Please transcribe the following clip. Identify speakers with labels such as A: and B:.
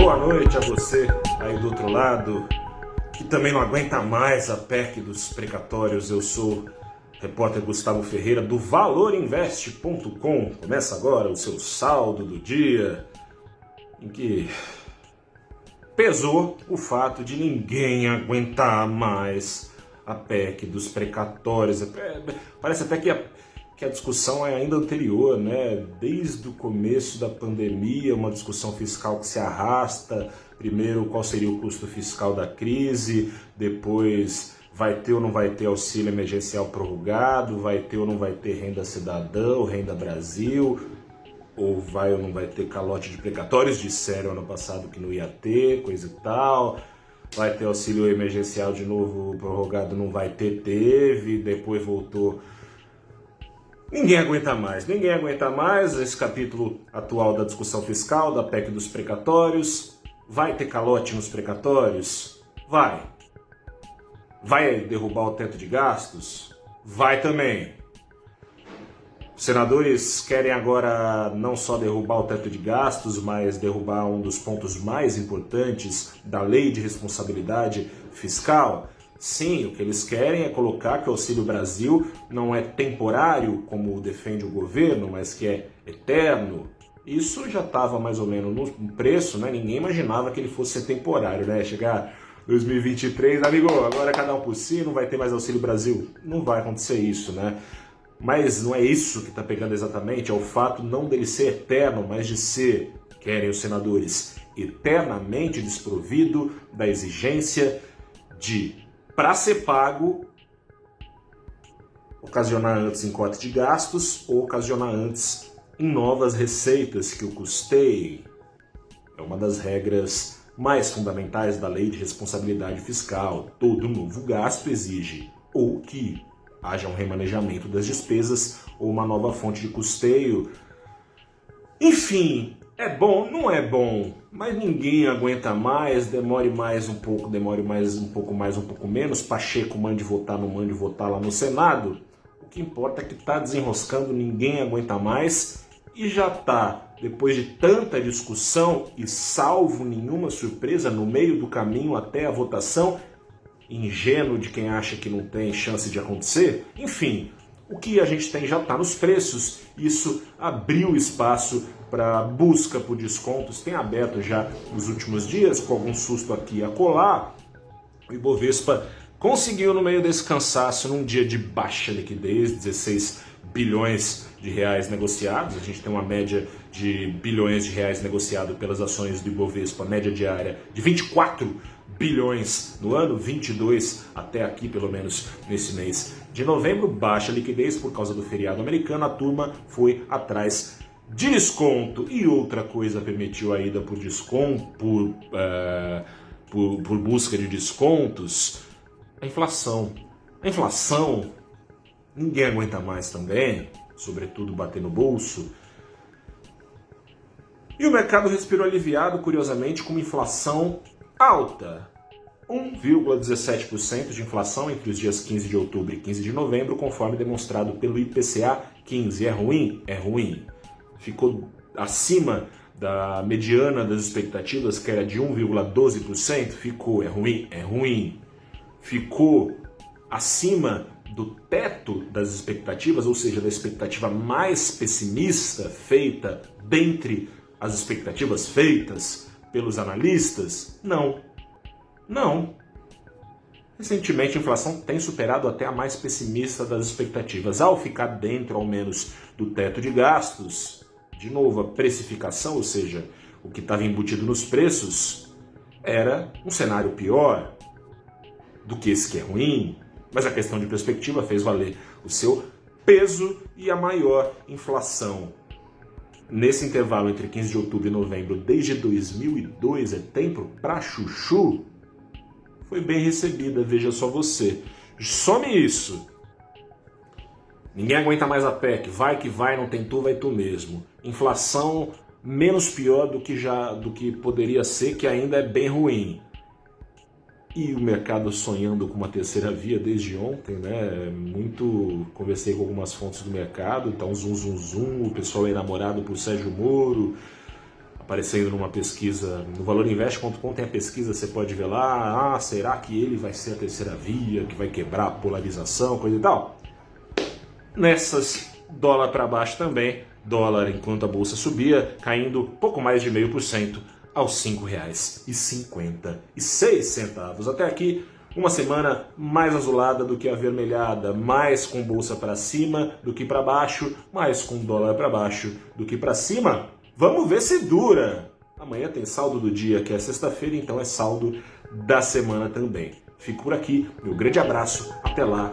A: Boa noite a você aí do outro lado, que também não aguenta mais a PEC dos precatórios. Eu sou repórter Gustavo Ferreira do valorinvest.com. Começa agora o seu saldo do dia, em que pesou o fato de ninguém aguentar mais a PEC dos precatórios. É, parece até que que a discussão é ainda anterior, né? Desde o começo da pandemia, uma discussão fiscal que se arrasta. Primeiro, qual seria o custo fiscal da crise, depois vai ter ou não vai ter auxílio emergencial prorrogado, vai ter ou não vai ter renda cidadã, renda Brasil, ou vai ou não vai ter calote de precatórios, disseram ano passado que não ia ter, coisa e tal. Vai ter auxílio emergencial de novo prorrogado, não vai ter, teve, depois voltou. Ninguém aguenta mais, ninguém aguenta mais esse capítulo atual da discussão fiscal, da PEC dos precatórios. Vai ter calote nos precatórios? Vai. Vai derrubar o teto de gastos? Vai também. Os senadores querem agora não só derrubar o teto de gastos, mas derrubar um dos pontos mais importantes da lei de responsabilidade fiscal. Sim, o que eles querem é colocar que o Auxílio Brasil não é temporário, como defende o governo, mas que é eterno. Isso já estava mais ou menos no preço, né? Ninguém imaginava que ele fosse ser temporário, né? Chegar 2023, amigo, agora cada um por si, não vai ter mais Auxílio Brasil. Não vai acontecer isso, né? Mas não é isso que está pegando exatamente, é o fato não dele ser eterno, mas de ser, querem os senadores, eternamente desprovido da exigência de, para ser pago, ocasionar antes em corte de gastos ou ocasionar antes em novas receitas que o custeiem. É uma das regras mais fundamentais da lei de responsabilidade fiscal. Todo novo gasto exige ou que haja um remanejamento das despesas ou uma nova fonte de custeio. Enfim, é bom, não é bom, mas ninguém aguenta mais, demore mais um pouco, demore mais um pouco mais, um pouco menos, Pacheco mande votar, não mande votar lá no Senado. O que importa é que está desenroscando, ninguém aguenta mais. E já está depois de tanta discussão e salvo nenhuma surpresa no meio do caminho até a votação, ingênuo de quem acha que não tem chance de acontecer, enfim, o que a gente tem já está nos preços. Isso abriu espaço para busca por descontos, tem aberto já nos últimos dias, com algum susto aqui a colar. O Ibovespa conseguiu, no meio desse cansaço, num dia de baixa liquidez, 16 bilhões de reais negociados. A gente tem uma média de bilhões de reais negociado pelas ações do Ibovespa, média diária de 24 bilhões no ano, 22 até aqui, pelo menos nesse mês de novembro. Baixa liquidez por causa do feriado americano, a turma foi atrás de desconto. E outra coisa permitiu a ida por desconto, por, uh, por, por busca de descontos, a inflação. A inflação, ninguém aguenta mais também, sobretudo bater no bolso. E o mercado respirou aliviado, curiosamente, com uma inflação alta. 1,17% de inflação entre os dias 15 de outubro e 15 de novembro, conforme demonstrado pelo IPCA 15. É ruim? É ruim. Ficou acima da mediana das expectativas, que era de 1,12%? Ficou. É ruim? É ruim. Ficou acima do teto das expectativas, ou seja, da expectativa mais pessimista feita dentre as expectativas feitas pelos analistas? Não. Não. Recentemente, a inflação tem superado até a mais pessimista das expectativas. Ao ficar dentro, ao menos, do teto de gastos, de novo, a precificação, ou seja, o que estava embutido nos preços, era um cenário pior do que esse que é ruim. Mas a questão de perspectiva fez valer o seu peso e a maior inflação nesse intervalo entre 15 de outubro e novembro, desde 2002, é tempo para chuchu, foi bem recebida, veja só você. Some isso. Ninguém aguenta mais a PEC, vai que vai, não tem tu, vai tu mesmo. Inflação menos pior do que já do que poderia ser, que ainda é bem ruim e o mercado sonhando com uma terceira via desde ontem, né? Muito conversei com algumas fontes do mercado, então zoom zoom zoom, o pessoal é enamorado por Sérgio Moro, aparecendo numa pesquisa no valorinvest.com tem a pesquisa, você pode ver lá, ah, será que ele vai ser a terceira via, que vai quebrar a polarização, coisa e tal. Nessas, dólar para baixo também, dólar enquanto a bolsa subia, caindo pouco mais de meio por cento aos R$ 5,56. Até aqui, uma semana mais azulada do que avermelhada, mais com bolsa para cima do que para baixo, mais com dólar para baixo do que para cima. Vamos ver se dura. Amanhã tem saldo do dia, que é sexta-feira, então é saldo da semana também. Fico por aqui, meu grande abraço, até lá